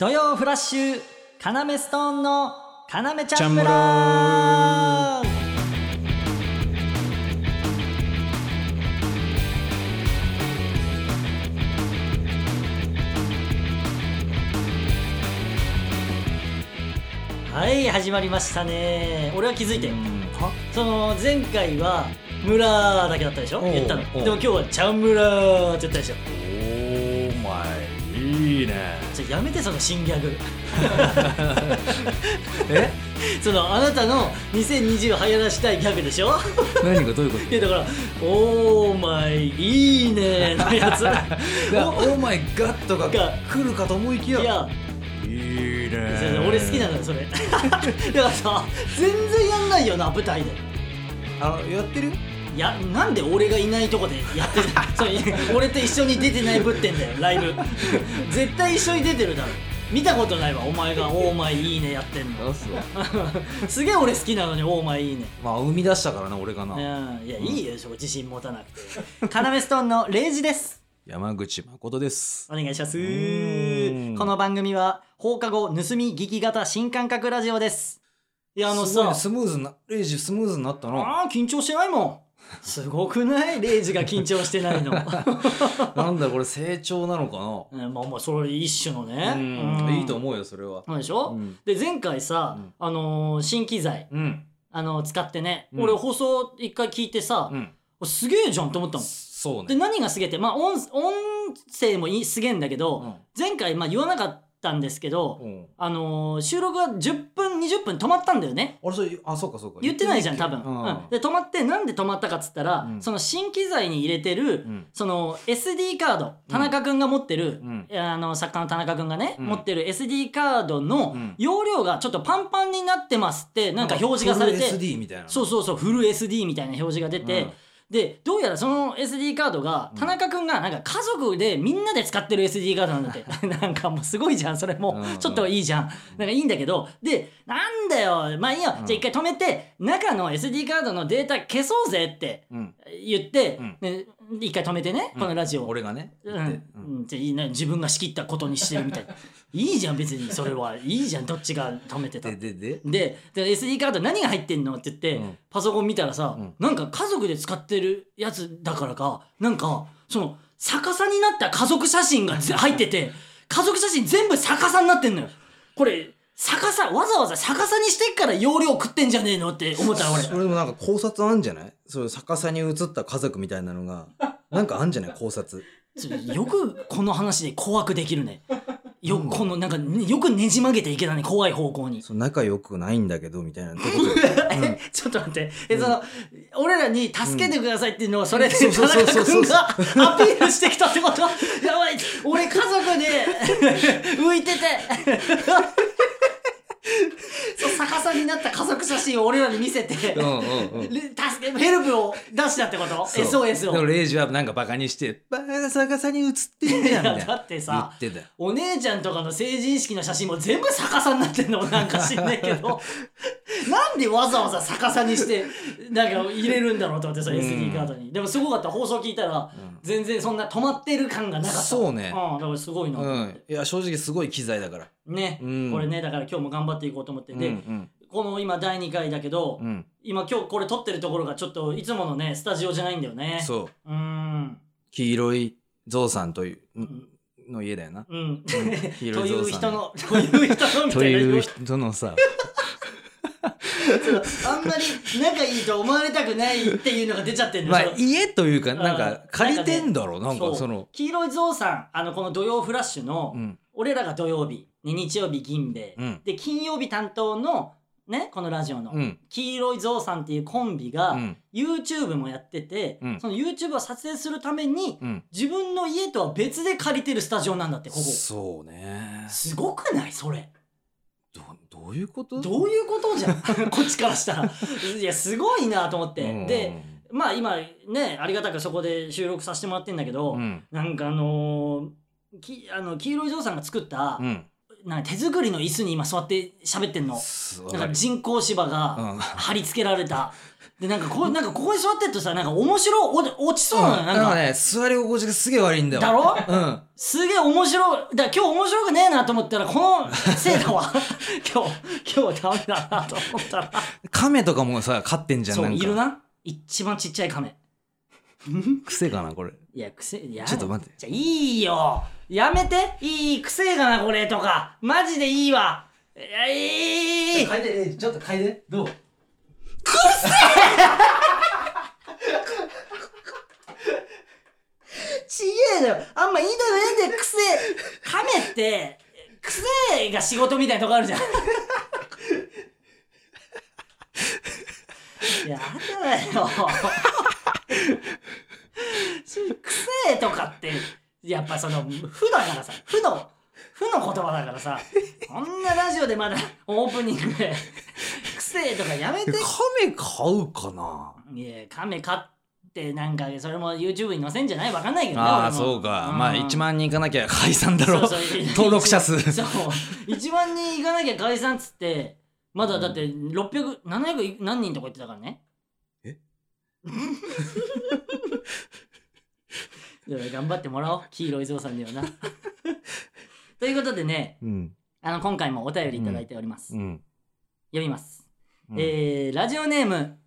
土曜フラッシュカナメストーンのカナメチャンムチャンムララはい始まりましたね。俺は気づいてその前回は村だけだったでしょ？言ったの。でも今日はチャンムラって言ったでしょ？いいね。ちょやめてその新ギャグ。え？そのあなたの2020を流行らしたいギャグでしょ？何がどういうこと？いやだから「オーマイいいね」のやつ。オーマイガットがが来るかと思いきや。いや。いいね。俺好きなのよそれ。だからさ全然やんないよな舞台で。あやってる？やなんで俺がいないとこでやってる そう俺と一緒に出てないぶってんだよライブ。絶対一緒に出てるだろ。見たことないわお前が「オーマイいいね」やってんの。すげえ俺好きなのに「オーマイいいね」まあ生み出したからな俺がな。うん。いやいいよ自信持たなくて。カナメストーンのレイジです。山口誠です。お願いします。ん。この番組は放課後盗み聞き型新感覚ラジオです。いやあのさ。スムーズなレイジスムーズになったな。あー緊張してないもんすごくない？レイジが緊張してないの。なんだこれ成長なのかうんまあまあそれ一種のね。いいと思うよそれは。でしょ、うん。で前回さ、うん。あのー新機材、うん。あのー使ってね、うん。俺放送一回聞いてさ、うん。すげえじゃんと思ったの。でそうね。何がすげえってまあ音音声もいいすげえんだけど、うん。前回まあ言わなかったんですけど、うん。あのー収録が10分20分止まったんだよね。あれそれあそうかそうか。言ってないじゃん多分、うん。うん。で止まってなんで止まったかっつったら、うん。その新機材に入れてる、うん。その SD カード田中君が持ってる、うん。いやあの作家の田中君がね、うん。持ってる SD カードのうん。容量がちょっとパンパンになってますってなんか表示がされて、フル SD みたいなそうそうそうフル SD みたいな表示が出て、うんでどうやらその SD カードが田中君がなんか家族でみんなで使ってる SD カードなんだって。なんかもうすごいじゃんそれも。うんちょっといいじゃん。なんかいいんだけど。でなんだよ。まあいいよ。うん。じゃあ一回止めて中の SD カードのデータ消そうぜってうん。言って、うん。ね一回止めてねこのラジオ、俺がねうん、うん、じゃあいいね自分が仕切ったことにしてるみたい。な いいじゃん別に。それはいいじゃん。どっちが止めてた。ででで？でで SD カード何が入ってんのって言って、うん。パソコン見たらさ、うん。なんか家族で使ってるやつだからかなんかその逆さになった家族写真がぜ入ってて家族写真全部逆さになってんのよ。これ逆さわざわざ逆さにしてっから容量食ってんじゃねえのって思ったら俺。それでもなんか考察あんじゃない？そう逆さに映った家族みたいなのが。なんかあんじゃない？考察。よくこの話で怖くできるね。よこのなんかねよくねじ曲げていけたね怖い方向に。そう仲良くないんだけどみたいな。えちょっと待って。えその、俺らに助けてくださいっていうのをそれで田中 君がアピールしてきたってこと？やばい。俺家族で浮いててさになった家族写真を俺らに見せて、うんうんうん。で 助けヘルプを出したってこと？そう。SOS を。でもレイジはなんかバカにして「バカ逆さに映ってんじゃん」だってさお姉ちゃんとかの成人式の写真も全部逆さになってんの？なんか知んないけど。なんでわざわざ逆さにしてなんか入れるんだろうと思ってさうん。SD カードに。でもすごかった。放送聞いたら全然そんな止まってる感がなかった。そうね。うん、だからすごいなとうん。いや正直すごい機材だから。ね、うん。これねだから今日も頑張っていこうと思って。で、うんこの今第2回だけど、うん。うん今今日これ撮ってるところがちょっといつものねスタジオじゃないんだよね。そう。うーん。黄色いゾウさんというの家だよな。うん、黄色という人のという人のみたといないう人のさ。あんまり仲いいと思われたくないっていうのが出ちゃってるんまあ家というかなんうかん借りてんだろなんかその。黄色いゾウさんあのこの土曜フラッシュの、うん。俺らが土曜日、ね、日曜日銀兵衛、うん。で金曜日担当のねこのラジオの、うん。黄色いゾウさんっていうコンビが、うん。YouTube もやってて、うん。その YouTube を撮影するためにうん。自分の家とは別で借りてるスタジオなんだってここそうね。すごくない？それ。どどういうこと？どういうことじゃん？こっちからしたら。いやすごいなと思って、うん。でまあ今ねありがたくそこで収録させてもらってんだけど、うん。なんかあのーきあの黄色いゾウさんが作ったうんなんか手作りの椅子に今座って喋ってんの。すなんか人工芝うがん。貼り付けられた、でなんかこうなんかここに座ってるとさなんか面白い落落ちそうなのよ、なん。か、なんか。ね座り心地がすげえ悪いんだよ。だろ？うん。すげえ面白い。だ今日面白くねえなと思ったらこのせいだわ。今日今日ダメだなと思ったら。亀とかもさ飼ってんじゃんそうんいるな？一番ちっちゃい亀 癖かなこれ。いや癖いやちょっと待って。じゃあいいよ。やめて。いい癖がなこれとか。マジでいいわ。いやいい嗅いでちょっと嗅いでどう？ちげえだよ。あんまいいだろねで癖。亀って。癖が仕事みたいなとこあるじゃん。やだよ癖とかってやっぱその負だからさ負の負の言葉だからさこんなラジオでまだオープニングで癖とかやめて。亀飼うかな？いや亀飼ってなんかそれも YouTube に載せんじゃない？わかんないけどねああ俺も。そうか、ん。まあ1万人いかなきゃ解散だろそうそう。登録者数。そう。1万人いかなきゃ解散っつってまだだって600700何人とか言ってたからね。え？頑張ってもらおう。黄色いぞうさんにはな。ということでねうん。あの今回もお便りいただいております、うん、読みます、うん。えーラジオネーム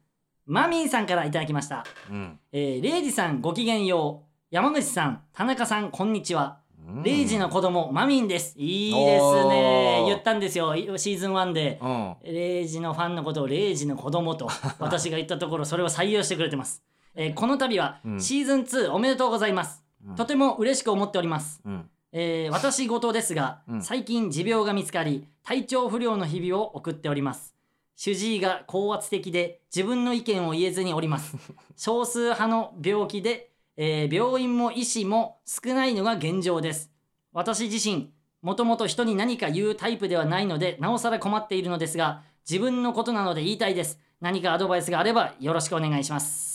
マミーさんからいただきました。うん。えー、レイジさんごきげんよう。山口さん田中さんこんにちは。うん。レイジの子供マミンです。いいですね。言ったんですよ。いシーズン1で。うん。レイジのファンのことをレイジの子供と 私が言ったところそれを採用してくれてます、えーこの度はうん。シーズン2おめでとうございます、うん。とても嬉しく思っております、うん。えー私事ですが、うん。最近持病が見つかり体調不良の日々を送っております。主治医が高圧的で自分の意見を言えずにおります。少数派の病気で、えー病院も医師も少ないのが現状です。私自身もともと人に何か言うタイプではないのでなおさら困っているのですが自分のことなので言いたいです。何かアドバイスがあればよろしくお願いします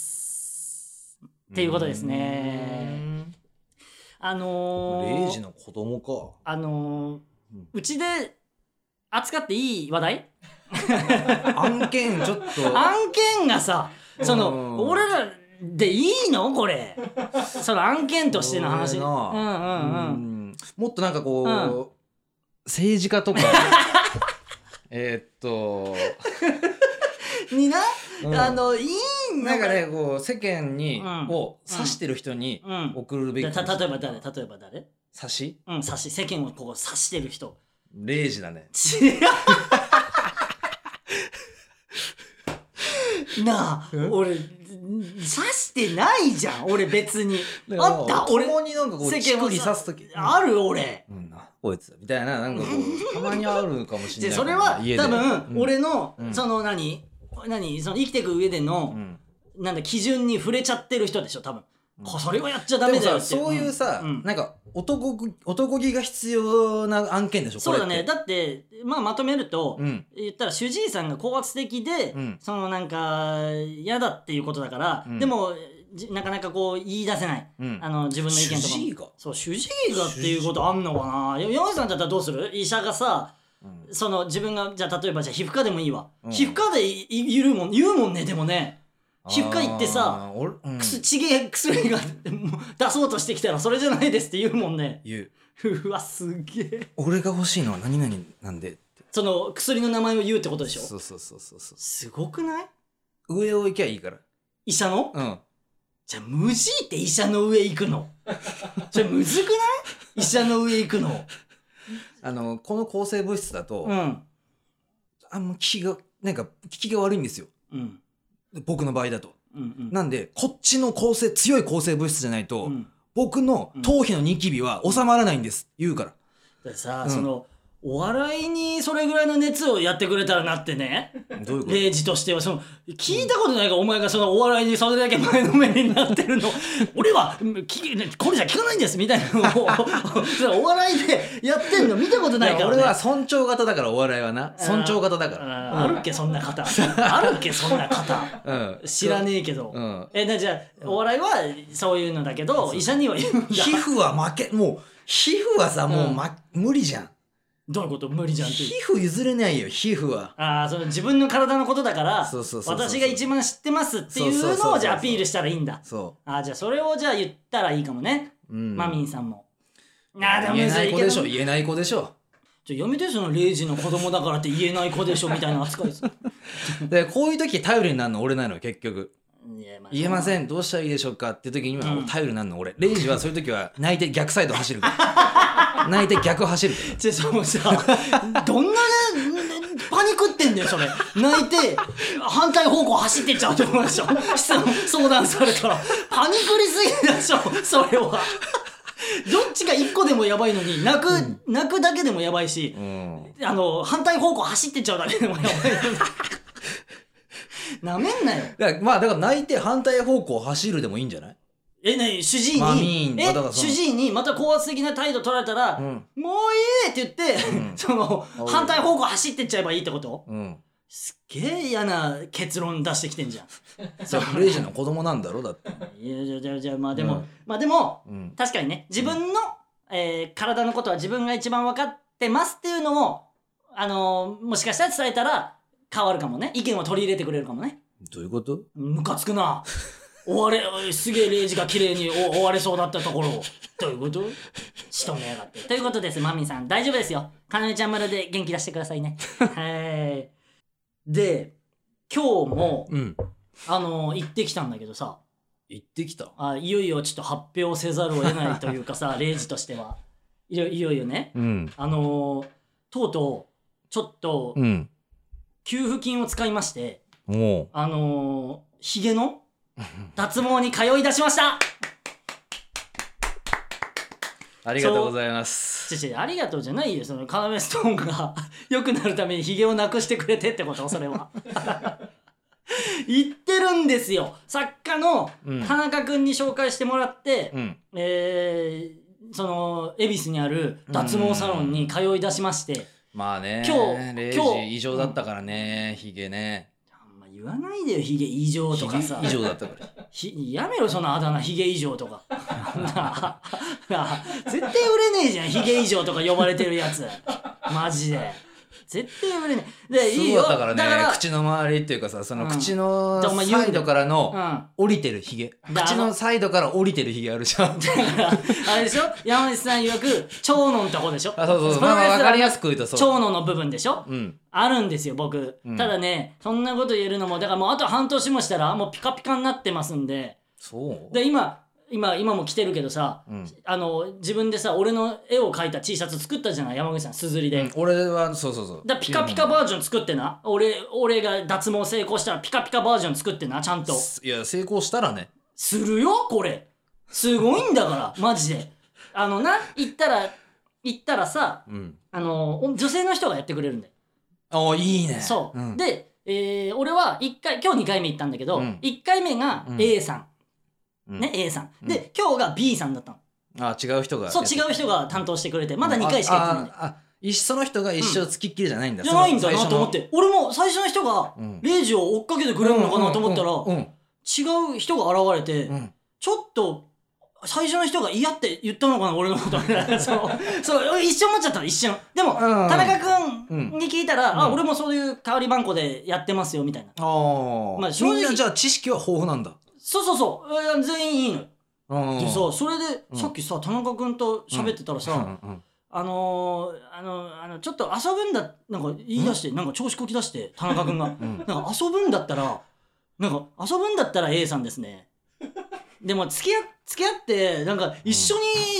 っていうことですね。あのー、レイジの子供か。あのーうちで扱っていい話題？案件ちょっと。案件がさそのうん。俺らでいいの？これ。その案件としての話。うん俺うんなうん。うん。もっとなんかこう、うん。政治家とか。えーっと、にな、うん。あのいいのなんかねこう世間に、うん。を指してる人にうん。送るべきたかもしれない例えば誰？例えば誰？指し？うん指し。世間をこう指してる人。レイジだね。違う。なあえ俺指してないじゃん俺別に。あった？俺共になんかこう世間をさ刺す時。ある俺。うん。なこいつみたいななんかこう たまにあるかもしれないでそれは家で。多分うん。俺のうん。その何？何？その生きていく上でうのんなんだ基準に触れちゃってる人でしょ多分。それはやっちゃダメだよって。そういうさ、んん。なんか男気男気が必要な案件でしょそうだね。こだってまあまとめるとうん。言ったら主治医さんが高圧的で、うん。そのなんか嫌だっていうことだから、うん。でもじなかなかこう言い出せない、うん。あの自分の意見とかも。主治医が？そう主治医がっていうことあんのかな？や山口さんだったらどうする？医者がさうん。その自分がじゃあ例えばじゃあ皮膚科でもいいわ、うん。皮膚科でいい言うもん言うもんねでもね皮膚科行ってさうん、薬ちげえ薬が出そうとしてきたらそれじゃないですって言うもんね。言う。うわすげえ。俺が欲しいのは何々なんでその薬の名前を言うってことでしょ？そうそうそうそうそう。すごくない？上を行きゃいいから。医者の？うん。じゃあ無事って医者の上行くの？それむずくない？医者の上行くの？あのこの抗生物質だと、うん。あんま効きがなんか効きが悪いんですよ。うん僕の場合だと。うんうん。なんでこっちの抗生強い抗生物質じゃないと、うん。僕の頭皮のニキビは収まらないんです。言うから。でさ、うん。そのお笑いにそれぐらいの熱をやってくれたらなってね。どういうこと？レイジとしてはその聞いたことないからお前がそのお笑いにそれだけ前のめりになってるの。俺はうんきこれじゃ聞かないんですみたいなのを。お笑いでやってんの見たことないから、ね、俺は尊重型だからお笑いはな。尊重型だかあらーあるっけそんな方。あるっけそんな方。うん。知らねえけど、うん。えなじゃあお笑いはそういうのだけど医者には言うんだ。皮膚は負けもう皮膚はさもう、ま無理じゃんどういうこと？無理じゃんって皮膚譲れないよ皮膚は。ああその自分の体のことだからそうそうそうそう。私が一番知ってますっていそうのをじゃあアピールしたらいいんだ。そあーじゃあそれをじゃあ言ったらいいかもね、う、うん、マミンさんも。あーでも言えないい子でしょ言えない子でしょ。ちょやめてその0時の子供だからって言えない子でしょみたいな扱い ですでこういう時頼りになるの俺なのよ結局言えません。どうしたらいいでしょうかっていう時にはうん。頼りになるの俺。レイジはそういう時は 泣いて逆サイド走るから。泣いて逆走るかちょそのさどんなねパニクってんだよそれ。泣いて反対方向走ってっちゃうと思うでしょ相談されたら。パニクりすぎでしょそれは。どっちが一個でもやばいのに泣く、泣くだけでもやばいしあの反対方向走ってっちゃうだけでもやばい なめんなよ。だからまあだから泣いて反対方向走るでもいいんじゃない？えね主治医に？えからその主治医にまた高圧的な態度取られたら、うん。もういいって言って、うん。その反対方向走ってっちゃえばいいってこと？うん。すっげえ嫌な結論出してきてんじゃん。じゃあレイジの子供なんだろだって。いやじゃあじゃあじゃあまあでも、うん。まあでもうん。確かにね自分の、えー体のことは自分が一番分かってますっていうのをあのーもしかしたら伝えたら変わるかもね。意見を取り入れてくれるかもね。どういうこと？ムカつくな。終われすげえレイジが綺麗にお終われそうだったところを。どういうこと？仕留めやがって。ということです。マミさん大丈夫ですよ。かなめちゃん村で元気出してくださいね。はい。で今日もうん。あの行ってきたんだけどさ。行ってきた？あいよいよちょっと発表せざるを得ないというかさ レイジとしては。いよいよいよね。うん。あのーとうとうちょっとうん給付金を使いましてもあのー、ヒゲの脱毛に通い出しました。うありがとうございます。ちょちょありがとうじゃないよ。そのカナメストーンが 良くなるためにヒゲをなくしてくれてってことそれは。言ってるんですよ。作家のうん。田中君に紹介してもらって、うん。えーその恵比寿にある脱毛サロンに通い出しまして、まあね今日今日ジ異常だったからねヒゲね。あんま言わないでよヒゲ異常とかさ。異常だったから。ひやめろそのあだ名ヒゲ以上とか。絶対売れねえじゃんヒゲ以上とか呼ばれてるやつ。マジで絶対売れねえでいいよ。だからね口の周りっていうかさそのうん。口のサイドからのうん。降りてるヒゲだ口のサイドから降りてるヒゲあるじゃん。だからあれでしょ？山内さん曰く長野のとこでしょ？あそうそうそう。まあ分かりやすく言うとそう。長野の部分でしょ？うん。あるんですよ僕、うん。ただねそんなこと言えるのもだからもうあと半年もしたらもうピカピカになってますんで。そう。で今今今も来てるけどさ、うん。あの自分でさ俺の絵を描いた T シャツ作ったじゃない？山口さんすずりで、うん。俺はそうそうそう。だピカピカバージョン作ってな。俺俺が脱毛成功したらピカピカバージョン作ってなちゃんと。いや成功したらね。するよこれ。すごいんだから マジで。あのな行ったら行ったらさうん。あの女性の人がやってくれるんだよ。あいいね。そう、ん。で、えー俺は一回今日2回目行ったんだけど、うん。1回目がうん。A さんね A さん、うん。で今日が B さんだったの。あ違う人がそう違う人が担当してくれてまだ2回しか行ってないその人が一生つきっきりじゃないんだ。じゃないんだなと思って。俺も最初の人がうん。レイジを追っかけてくれるのかなと思ったら、うん。うん。違う人が現れて、うん。ちょっと最初の人が嫌って言ったのかな俺のこと。そう。そう一瞬思っちゃったの一瞬。でも、ん。田中君に聞いたら、あうん。俺もそういう代わり番号でやってますよみたいな。ああ、まあ正直じゃあ知識は豊富なんだそうそうそう。全員いいのでさそれでうん。さっきさ田中君と喋ってたらさ、あのー、あのあのちょっと遊ぶんだなんか言い出してなんか調子こき出して田中君が。うん。なんか遊ぶんだったらなんか遊ぶんだったら A さんですねでも付き合付き合ってなんか一緒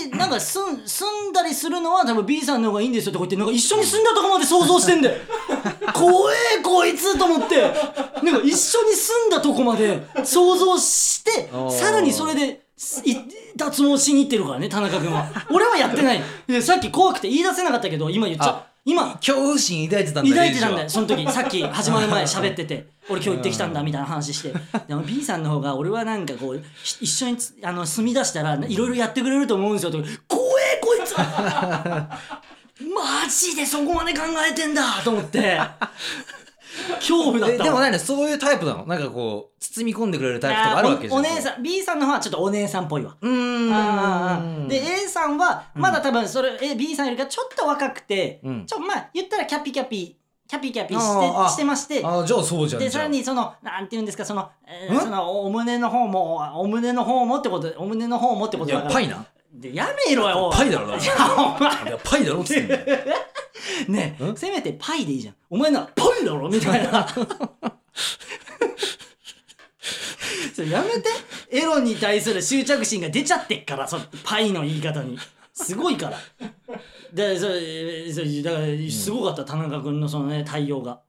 になんか住ん住んだりするのは多分 B さんの方がいいんですよとか言ってなんか一緒に住んだとこまで想像してんだよ怖えこいつと思って。なんか一緒に住んだとこまで想像してさらにそれで脱毛しに行ってるからね田中君は。俺はやってない。でさっき怖くて言い出せなかったけど今言っちゃあ今恐怖心抱いてたんだ抱いてたんだよその時さっき始まる前 喋ってて俺今日行ってきたんだみたいな話して。でも B さんの方が俺はなんかこうひ一緒につあの住み出したらいろいろやってくれると思うんですよ。とか怖えこいつ。マジでそこまで考えてんだと思って恐怖だったでも何？そういうタイプなの？なんかこう包み込んでくれるタイプとかあるわけじゃん。おお姉さん B さんの方はちょっとお姉さんっぽいわ。うーん。で A さんはまだ多分それ、え B さんよりかちょっと若くて、うん。ちょまあ言ったらキャピキャピキャピキャピしてしてまして。あじゃあそうじゃんでさらにそのなんて言うんですかその,、えーん？そのお胸の方もお胸の方もってことお胸の方もってこといだから。やパイな。でやめろよパイだろだいやお前。いやパイだろっつってんだよ ねん？せめてパイでいいじゃん。お前ならパイだろみたいな。それやめて。エロに対する執着心が出ちゃってっからそのパイの言い方に。すごいから。でそれそれだからすごかった田中君のそのね対応が。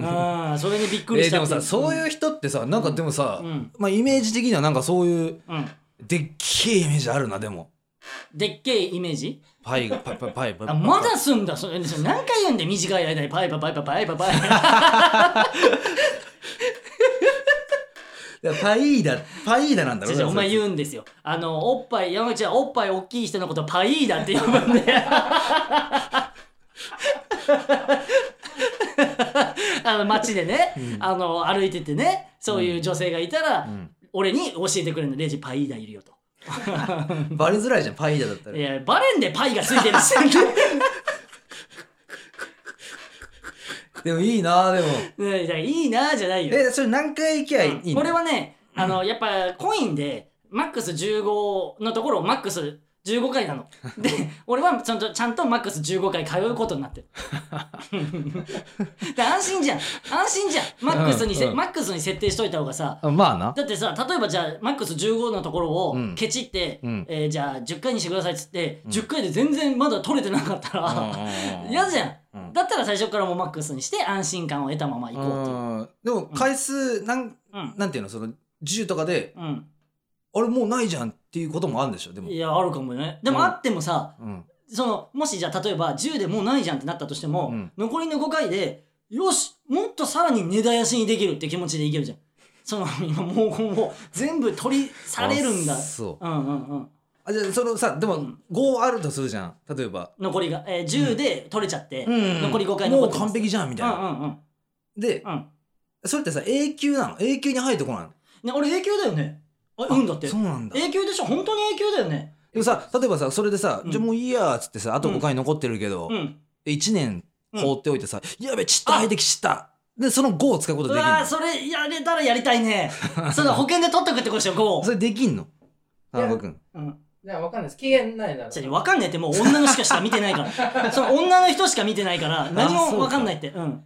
ああそれにびっくりえーでもしたっていさそういう人ってさなんかでもさ、うん。まあイメージ的にはなんかそういううん。でっけえイメージあるなでも。でっけえイメージ？パイがパイパイパイパイ。あまだすんだそれ。それ何回言うんで短い間に。パイパイパイパイパイパイパイ。いやパイーダパイーダなんだろ違う違うお前言うんですよ。あのおっぱい山口はおっぱい大きい人のことパイーダって呼ぶんで。あの街でね、あの歩いててねそういう女性がいたら、ん。俺に教えてくれるの。レジパイーダいるよとバレづらいじゃんパイだったら。いやバレんでパイがついてる。し でもいいなでも。いいなじゃないよ。えそれ何回行きゃいいのこれはねあのやっぱコインでマックス15のところをマックス15回なの。で俺はちゃんとちゃんとマックス15回通うことになってる。で安心じゃん。安心じゃん。マックスにせ、うん。うんマックスに設定しといた方がさ。あまあな。だってさ例えばじゃあマックス15のところをうん。ケチって、うん。えーじゃあ10回にしてくださいっつって、10回で全然まだ取れてなかったら 嫌じゃん、うん。だったら最初からもうマックスにして安心感を得たまま行こうっていう。うん。でも回数なんうん。なんていうのその10とかでうんあれもうないじゃんっていうこともあるんでしょ？でも。いやあるかもね。でもうん。あってもさ、うん。そのもしじゃあ例えば10でもうないじゃんってなったとしても、うん。残りの5回でよしもっとさらに根絶やしにできるって気持ちでいけるじゃん。その今もうもう全部取りされるんだ。あそう。うんうんうん。あじゃあそのさでもうん。5あるとするじゃん例えば。残りが、えー、10で取れちゃって、うん。残り5回もう残ってます。完璧じゃんみたいな。うんうんうん。でうん。それってさ永久なの？永久に入ってこないの？ね俺永久だよねあうんだって。そうなんだ。永久でしょ。本当に永久だよね。でもさ例えばさそれでさ、うん。じゃあもういいやっつってさあとうん5回残ってるけど、うん。で1年放っておいてさ、やべ散った排滴散った。でその5を使うことうできんの。わーそれやれたらやりたいね。その保険で取っとくってことでしょ5それできんの？田中君。うん。いや、わかんないです。期限ないなら。じゃあ分かんないってもう女の人しか見てないから。その女の人しか見てないから何も分かんないって。うん。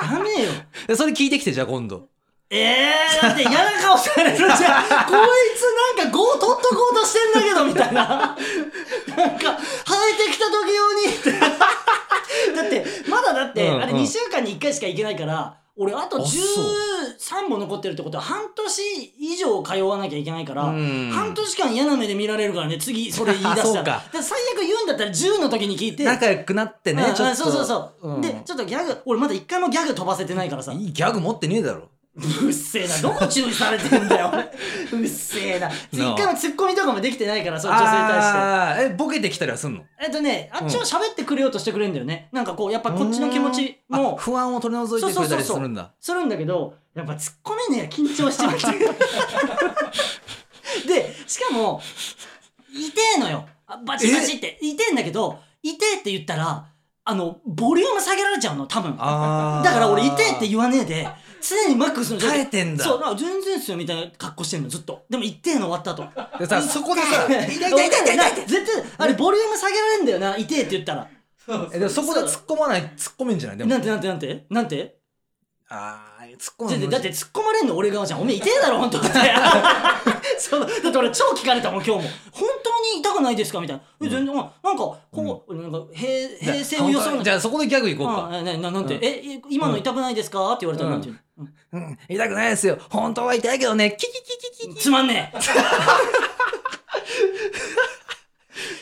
ダメよで それ聞いてきてじゃあ今度ええー、だって嫌な顔されるじゃん。こいつなんか5取っとこうとしてんだけどみたいな。なんか生えてきた時用に。っ てだってまだだって、あれうん。うん2週間に1回しか行けないから俺あとあそう。13本残ってるってことは半年以上通わなきゃいけないからうん。半年間嫌な目で見られるからね次それ言い出したら。で最悪言うんだったら10の時に聞いて。仲良くなってねうんちょっと。そうそうそう、うん。でちょっとギャグ俺まだ一回もギャグ飛ばせてないからさ。いいギャグ持ってねえだろうっせえな。どこ注意されてんだよ。うっせえな。一回もツッコミとかもできてないからそう女性に対して。えボケてきたりはすんの？えっとねあっちも喋ってくれようとしてくれるんだよね。なんかこうやっぱこっちの気持ちあも不安を取り除いてくれたりするんだ。するんだけどやっぱ突っ込めねえや緊張して でしかも痛えのよ。あバチバチって。痛えんだけど痛えって言ったらあのボリューム下げられちゃうの多分。だから俺痛えって言わねえで常にマックスの状態。耐えてんだ。そうあ全然っすよみたいな格好してんのずっと。でも痛えの終わった後でさそこでさ 痛い痛い痛い痛い。痛い痛い絶対あれボリューム下げられんだよな痛えって言ったら。えでもそこで突っ込まない突っ込めんじゃない？でも。なんてなんてなんて？なんて？あー突っ込むだってだって突っ込まれんの俺側じゃん。おめえ痛えだろ本当って そうだって俺超聞かれたもん今日も。本当に痛くないですかみたいな、え全然あなんかこう、なんか平平成を装うじゃあそこでギャグいこうか。あなななんて、うん。ええ今の痛くないですかって言われたらなんて言ううん。痛くないですよ。本当は痛いけどね。キキキキキ。つまんねえ。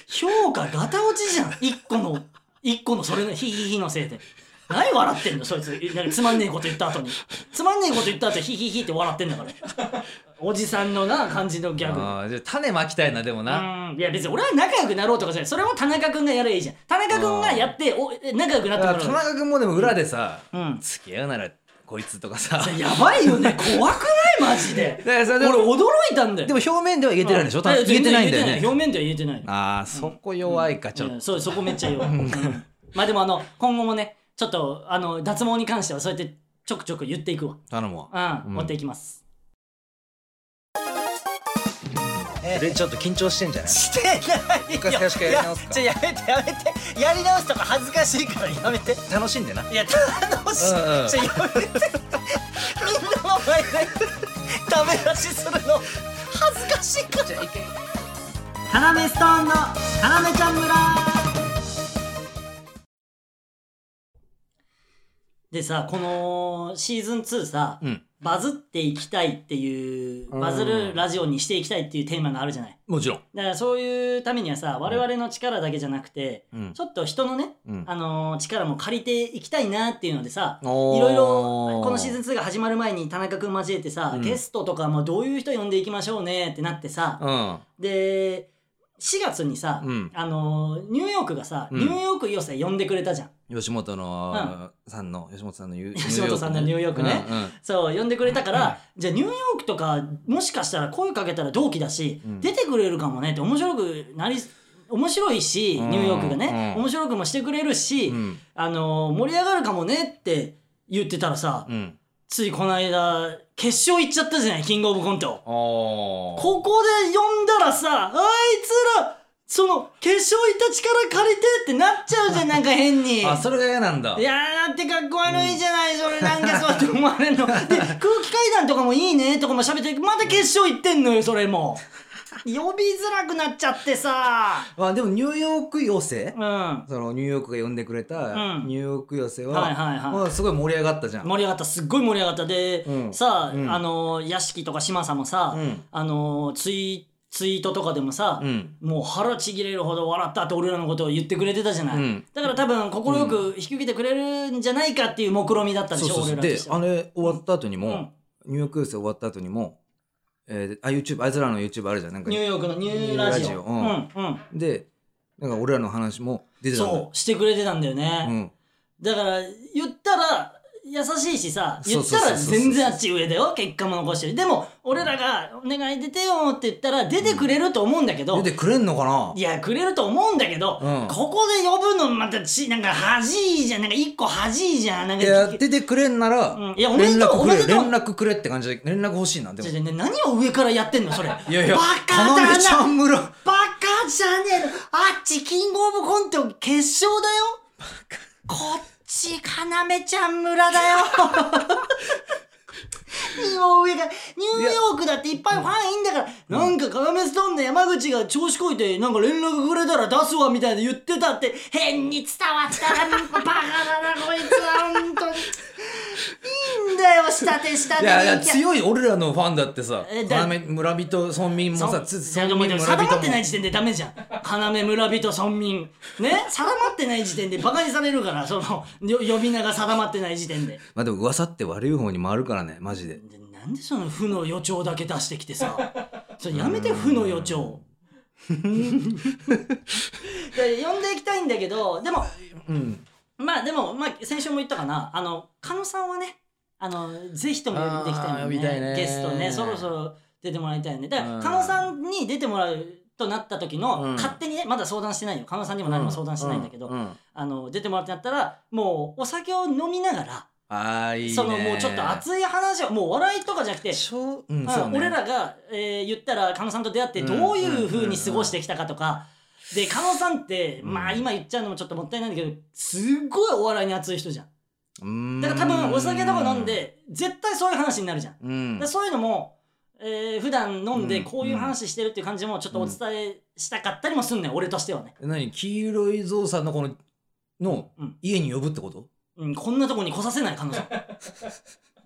評価ガタ落ちじゃん。一個の一個のそれのヒヒヒのせいで何笑ってんの？そいつ。なんかつまんねえこと言った後に。つまんねえこと言った後ヒヒヒって笑ってんだから。おじさんのな感じのギャグ。あーじゃあ種まきたいなでもな。うん。いや別に俺は仲良くなろうとかじゃない。それを田中君がやればいいじゃん。田中君がやってお仲良くなってもら田中君もでも裏でさうん。付き合うならこいつとかさ。やばいよね。怖くない？マジで。だからそれでも俺驚いたんだよ。でも表面では言えてないでしょうん。た言えてないんだよね。表面では言えてない。ああそこ弱いかちょっと。うん。そうそこめっちゃ弱い、うん。まあでもあの今後もねちょっとあの脱毛に関してはそうやってちょくちょく言っていくわ。頼むわ。うん、持っていきます。レンちょっと緊張してんじゃない？してない一回最初からやり直すか。いやちょやめてやめて。やり直すとか恥ずかしいからやめて。楽しんでな。いや楽しい、うんうん。ちょやめて。みんなの前でダメ出しするの。恥ずかしいから。カナメストーンのカナメちゃん村でさこのシーズン2さ、うん。バズっていきたいっていうバズるラジオにしていきたいっていうテーマがあるじゃない？もちろん。だからそういうためにはさ我々の力だけじゃなくて、うん。ちょっと人のね、うん。あのー力も借りていきたいなっていうのでさいろいろこのシーズン2が始まる前に田中君交えてさ、うん。ゲストとかもどういう人呼んでいきましょうねってなってさ、うん。で4月にさ、うん。あのーニューヨークがさ、うん。ニューヨーク寄せ呼んでくれたじゃん。吉本のさんの吉本さんのニュー吉本さんのニューヨークね。うんうん。そう呼んでくれたから、じゃあニューヨークとかもしかしたら声かけたら同期だし、うん。出てくれるかもねって面白くなり面白いし、うん。ニューヨークがね、うん。面白くもしてくれるし、うん。あのー盛り上がるかもねって言ってたらさ、うんついこの間決勝行っちゃったじゃない？キングオブコント。ここで呼んだらさあいつらその決勝行った力借りてってなっちゃうじゃんなんか変に。あそれが嫌なんだいやーだってかっこ悪いじゃない、それなんかそうやって思われるの。で、空気階段とかもいいねとかも喋って、また決勝行ってんのよ、それも。呼びづらくなっちゃってさ。まあでもニューヨーク寄せ？うん。はそのニューヨークが呼んでくれたうん。ニューヨーク寄せいは、はいはい。まあすごい盛り上がったじゃん。盛り上がった。すっごい盛り上がった。で、うん。さあ、うん。あのー屋敷とか嶋佐もさ、うん。あのーツイツイートとかでもさ、うん。もう腹ちぎれるほど笑ったって俺らのことを言ってくれてたじゃない、うん。だから多分快く引き受けてくれるんじゃないかっていう目論みだったでしょ、そう俺らとしては。あれ終わった後にも、うん。ニューヨーク寄せ終わった後にも、えー、あ YouTube あいつらの YouTube あるじゃん。なんかニューヨークのニューラジオ。うん。うんうん。でなんか俺らの話も出てたんだそうしてくれてたんだよね、うん。だから言ったら優しいしさ言ったら全然あっち上だよ結果も残してる。でも俺らが「お願い出てよ」って言ったら出てくれると思うんだけど、出てくれんのかな？いやくれると思うんだけど、うん。ここで呼ぶのまたちなんか恥いじゃん。なんか一個恥いじゃん。なんかいや出てくれんなら、うん。いやおめで連とう絡くれおめでとう連絡くれって感じで連絡欲しいなでも。ね何を上からやってんのそれ。いやいやバカだ要ちゃなん村。バカじゃねえの。あっちキングオブコント決勝だよ。こっち要ちゃん村だよ。もう上がニューヨークだっていっぱいファンいんだから。なんかカメストーンの山口が調子こいてなんか連絡くれたら出すわみたいな言ってたって変に伝わったらバカだなこいつはだよ下手下手いやいや強い俺らのファンだってさえだ要村人村民もさつ村民村人定まってないも時点でダメじゃん。要村人村民ね？定まってない時点でバカにされるからそのよ 呼び名が定まってない時点で。まあでも噂って悪い方に回るからねマジで。でなんでその負の予兆だけ出してきてさ。それやめて負の予兆。で呼んでいきたいんだけどでもうん。まあでも、まあ、先週も言ったかな。あの狩野さんはねあのぜひとも呼んでいきたいあーの呼びたいね。ゲストね。そろそろ出てもらいたいよね。だからうん。狩野さんに出てもらうとなった時の、うん。勝手にねまだ相談してないよ。狩野さんにも何も相談してないんだけど、うん。うん。あの出てもらってなったらもうお酒を飲みながらああいいね。そのもうちょっと熱い話をもう笑いとかじゃなくてううんね。俺らが、えー言ったら狩野さんと出会ってどういう風に過ごしてきたかとか、で狩野さんって、まあ今言っちゃうのもちょっともったいないんだけどすっごいお笑いに熱い人じゃんだから多分お酒とか飲んで絶対そういう話になるじゃん、うん。そういうのも、えー普段飲んでうん。こういう話してるっていう感じもちょっとお伝えしたかったりもすんねん俺としてはね、何？黄色いゾウさんのこののうん。家に呼ぶってこと？うん、こんなとこに来させない彼女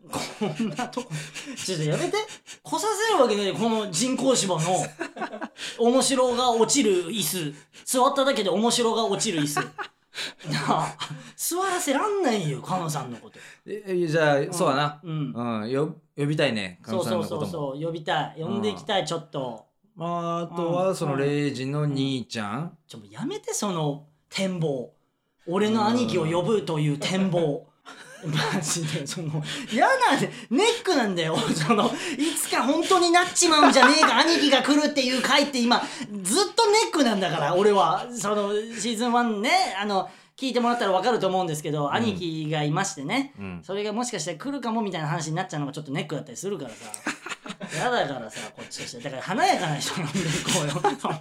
こんなとこ。ちょっとやめて。来させるわけねえこの人工芝の。面白が落ちる椅子。座っただけで面白が落ちる椅子なあ。座らせらんないよ彼女さんのこと。ええじゃあそうだな。うん。うん。よ呼びたいねかそうそうみさんのことも。そうそう呼びたい。呼んでいきたいちょっと。まああとうんはそのレイジの兄ちゃん。ちょっとやめてその展望。俺の兄貴を呼ぶという展望マジでその嫌なんでネックなんだよ。そのいつか本当になっちまうんじゃねえか兄貴が来るっていう回って今ずっとネックなんだから俺は。そのシーズン1ねあの聞いてもらったら分かると思うんですけど、兄貴がいましてね、うん。それがもしかしたら来るかもみたいな話になっちゃうのがちょっとネックだったりするからさ。嫌だからさこっちとして。だから華やかな人呼んでいこうよ そんな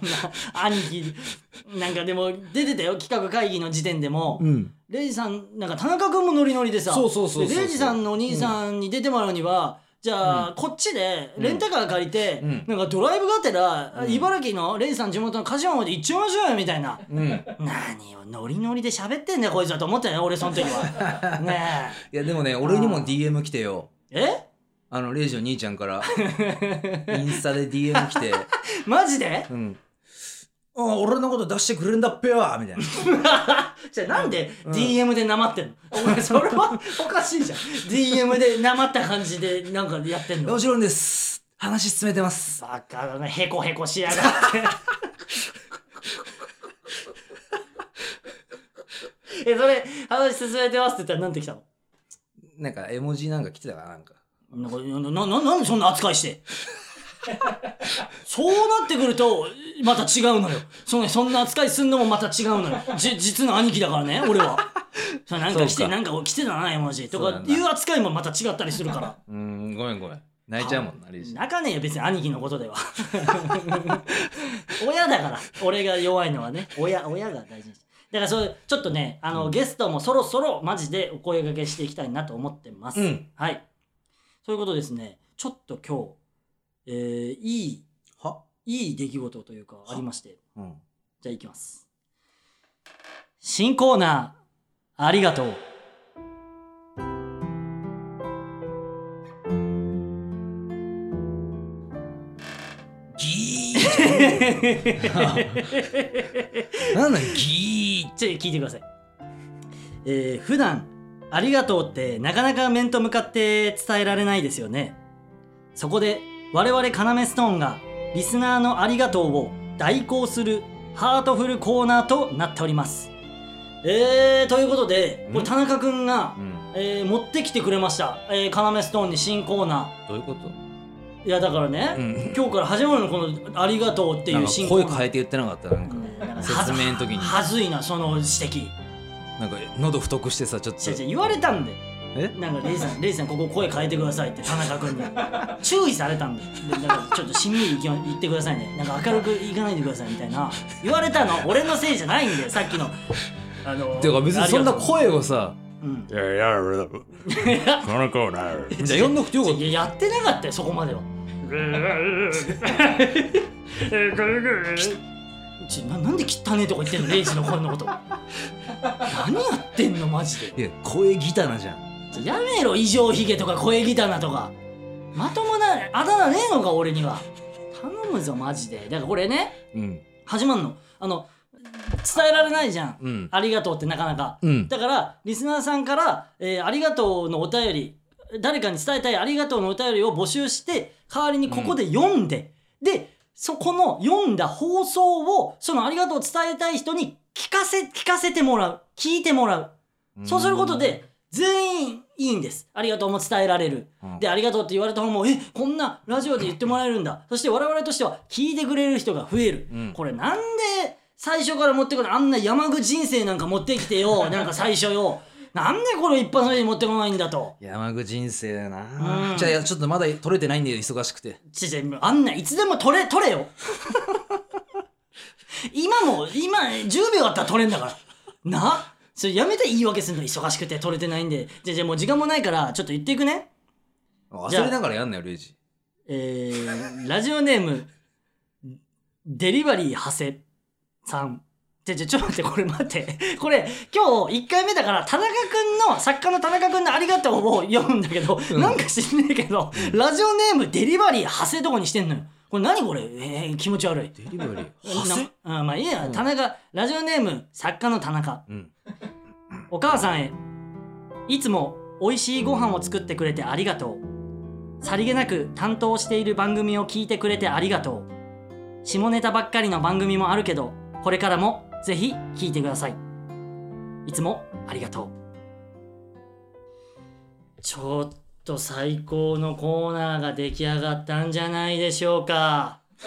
兄貴なんかでも出てたよ企画会議の時点でも、うんレイジさんなんか田中君もノリノリでさ。そうそうそうそうでレイジさんのお兄さんに出てもらうには、じゃあ、こっちでレンタカー借りて、うん。なんかドライブがてら、茨城のレイジさん地元の柏まで行っちゃいましょうよみたいな。うん。何をノリノリで喋ってんだよこいつはと思ったよ俺その時は。ねいやでもね俺にも DM 来てよ。え？えあのレイジの兄ちゃんから。インスタで DM 来て。マジで？うん。あ俺のこと出してくれるんだっぺわみたいな じゃあなんで DM でなまってんの、お前それはおかしいじゃん。DM でなまった感じでなんかやってんの？もちろんです。話進めてます。バカだね。ヘコヘコしやがって。えそれ話進めてますって言ったらなんて来たの？なんか絵文字なんか来てたかななんか。なんかなななんでそんな扱いして？そうなってくるとまた違うのよ。そのそんな扱いすんのもまた違うのよ。じ実の兄貴だからね俺は。そうなんか来てなんか来てたな絵文字とかいう扱いもまた違ったりするから。うーんごめんごめん。泣いちゃうもんな泣かねえよ別に兄貴のことでは。親だから。俺が弱いのはね。親親が大事にしてだからそういうちょっとねあの、ゲストもそろそろマジでお声掛けしていきたいなと思ってます、うん。はい。そういうことですね。ちょっと今日えー、いいは？いい出来事というかありまして。うん。じゃあいきます。新コーナーありがとう。ギー なんだギー？ちょ聞いてください。えー、普段ありがとうってなかなか面と向かって伝えられないですよね。そこで我々カナメストーンがリスナーのありがとうを代行するハートフルコーナーとなっております。えー、ということで、これ田中くんが、うんえー持ってきてくれました。えー、カナメストーンに新コーナーどういうこと。いやだからね、うん今日から始まるのこのありがとうっていう新コーナー。声変えて言ってなかったなんかねなんか説明の時にはずいなその指摘。なんか喉太くしてさちょっと言われたんでえ？なんかレイさんレイさんここ声変えてくださいって田中君に。注意されたんででだからちょっとしんみり言ってくださいね。なんか明るくいかないでくださいみたいな。言われたの俺のせいじゃないんだよさっきの。あのてか別にそんな声をさううん。いやいや、俺だ。このコーナー。じゃあ呼んどくてよかっいややってなかったよそこまでは。ちょななんで汚ねえとこ言ってんのレイジの声のこと。何やってんのマジで。たいや声ギタナじゃんやめろ異常ひげとか声ギタナとか。まともなあだ名ねえのか俺には。頼むぞマジで。だからこれねうん。始まんの。あの伝えられないじゃん、うん。ありがとうってなかなか、うん。だからリスナーさんから、えーありがとうのお便り誰かに伝えたいありがとうのお便りを募集して代わりにここで読んで、でそこの読んだ放送をそのありがとうを伝えたい人に聞かせ聞かせてもらう。聞いてもらう。そうすることで全員いいんです。ありがとうも伝えられる。うんで、ありがとうって言われた方も、え、こんなラジオで言ってもらえるんだ。そして我々としては聞いてくれる人が増える。うんこれなんで最初から持ってこないあんな山口人生なんか持ってきてよ。なんか最初よ。なんでこれ一発目に持ってこないんだと。山口人生だうなんじゃあちょっとまだ取れてないんで忙しくてちちあんないつでも取れ、取れよ。今も、今10秒あったら取れんだから。な？それやめて言い訳すんの忙しくて取れてないんで。じゃあじゃあもう時間もないから、ちょっと言っていくね。忘れながらやんなよレイジえー、ラジオネーム、デリバリー長谷さん。じゃ、じゃ、ちょっと待って、これ待って。これ、今日1回目だから、田中くんの、作家の田中くんのありがとうを読むんだけど、なんか知んねえけど、ラジオネームデリバリー長谷とこにしてんのよ。これ何これ？えー、気持ち悪い。デリバリーなあまあいいや、田中、ラジオネーム、作家の田中。うんお母さんへ、いつも美味しいご飯を作ってくれてありがとう。さりげなく担当している番組を聞いてくれてありがとう。下ネタばっかりの番組もあるけどこれからもぜひ聞いてください。いつもありがとう。ちょっと最高のコーナーが出来上がったんじゃないでしょうか。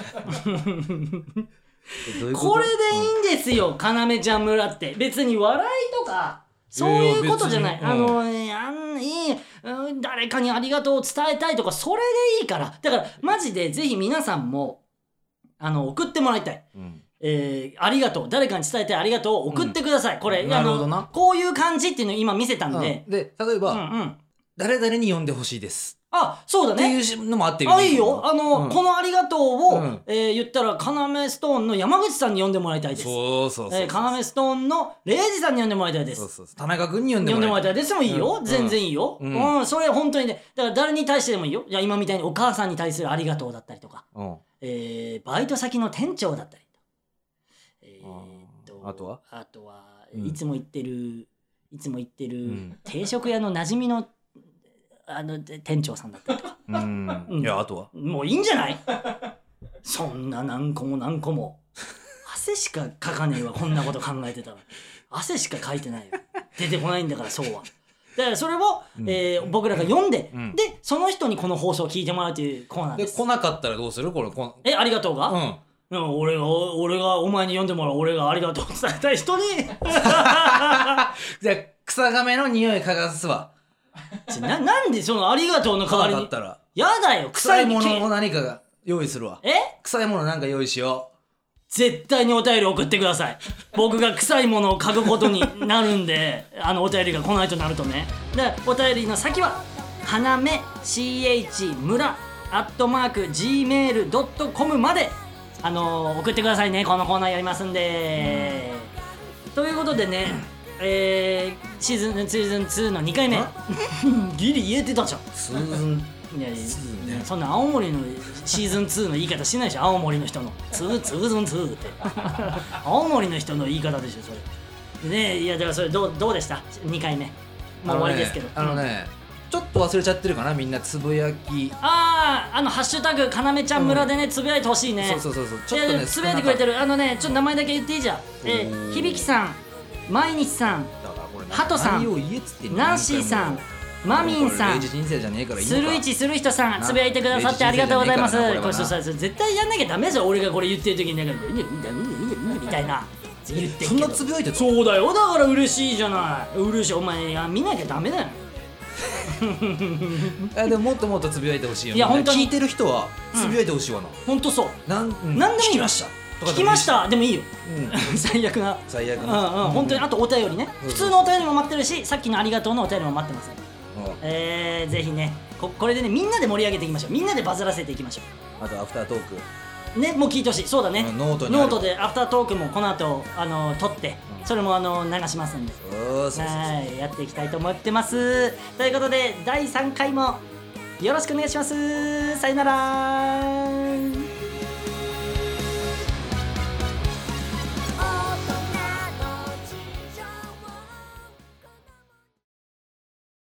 これでいいんですよ、かなめちゃん村って。別に笑いとか、そういうことじゃない。あの、ねあんいい、うん誰かにありがとうを伝えたいとか、それでいいから。だから、マジでぜひ皆さんも、あの、送ってもらいたい。うんえーありがとう。誰かに伝えたいありがとうを送ってください。これ、うんあのなるほどな、こういう感じっていうのを今見せたんで。うんで例えば、うんうん。誰々に読んでほしいですあ、そうだってね。いうのもあってあ、いいよ。あの、うんこのありがとうを、うんえー言ったら、カナメストーンの山口さんに読んでもらいたいです。そうそうそうえー、カナメストーンのレイジさんに読んでもらいたいです。そうそうそう田中君に読んで読んでもらいたいもらいたいですもいいよ。うん全然いいよ。う、うんんそれ本当にね。だから誰に対してでもいいよ。いや、今みたいにお母さんに対するありがとうだったりとか、うんえー、バイト先の店長だったりと。えーっと、あとは？あとは、うんいつも行ってる、いつも行ってる、ん定食屋の馴染みの、あの、店長さんだったりとか。うんうんいやあとは？もういいんじゃない？そんな何個も何個も。汗しかかかねえわ、こんなこと考えてたら。汗しか書いてないよ。出てこないんだから、そうは。だからそれを、えー僕らが読んで、うんで、その人にこの放送を聞いてもらうというコーナーで。です来なかったらどうする？これこんえ、ありがとうが、うんうん、俺が、俺がお前に読んでもらう、俺がありがとうと伝えたい人に、じゃあ草亀の匂い嗅がすわち ななんでそのありがとうの代わりにっ。たら。やだよ、臭臭いいものを何かが用意するわ。え？臭いものなんか用意しよ絶対にお便り送ってください。僕が臭いものを書くことに なるんであのお便りが来ないとなるとね。でお便りの先は花め CH 村アットマーク Gmail.com まであのー送ってくださいね。このコーナーやりますんで。ということでねえー、シーズンシーズン2の2回目。ギリ言えてたじゃん。うツーズン。いやいやいやそんな青森のシーズン2の言い方しないでしょ青森の人の。ツーツーズン2って。青森の人の言い方でしょそれ。ねえいやだからそれどうどうでした？2回目。もう終わりですけど。あのねあのねちょっと忘れちゃってるかなみんな。つぶやき。あああのハッシュタグかなめちゃん村でねつぶやいてほしいね。そうそうそうそう。ちょっとねつぶやいてくれてる。るあのねちょっと名前だけ言っていいじゃん。えー。響さん毎日さんハトさんナンシーさんマミンさんこれレイジ人生じゃねえからいするいちする人さんなつぶやいてくださってありがとうございます絶対やんなきゃダメですよ俺がこれ言ってる時になんか「みたいな言ってそんなつぶやいてたそうだよだから嬉しいじゃない嬉しいお前見なきゃダメだよあでももっともっとつぶやいてほしいよいや本当に聞いてる人はつぶやいてほしいわな、ほんとそうなんうんなんでもいい聞きました聞きました。でもいいよ。うん。最悪な。最悪うんうん。本当に。あとお便りね。うん。普通のお便りも待ってるしさっきのありがとうのお便りも待ってます。うん。えー、ぜひねここれでねみんなで盛り上げていきましょう。みんなでバズらせていきましょあとアフタートーク。うねもう聞いてほしい。そうだね。うんノートノートでアフタートークもこの後あの撮ってそれもあの流しますんで。はい。やっていきたいと思ってます。ということで第3回もよろしくお願いします。さよなら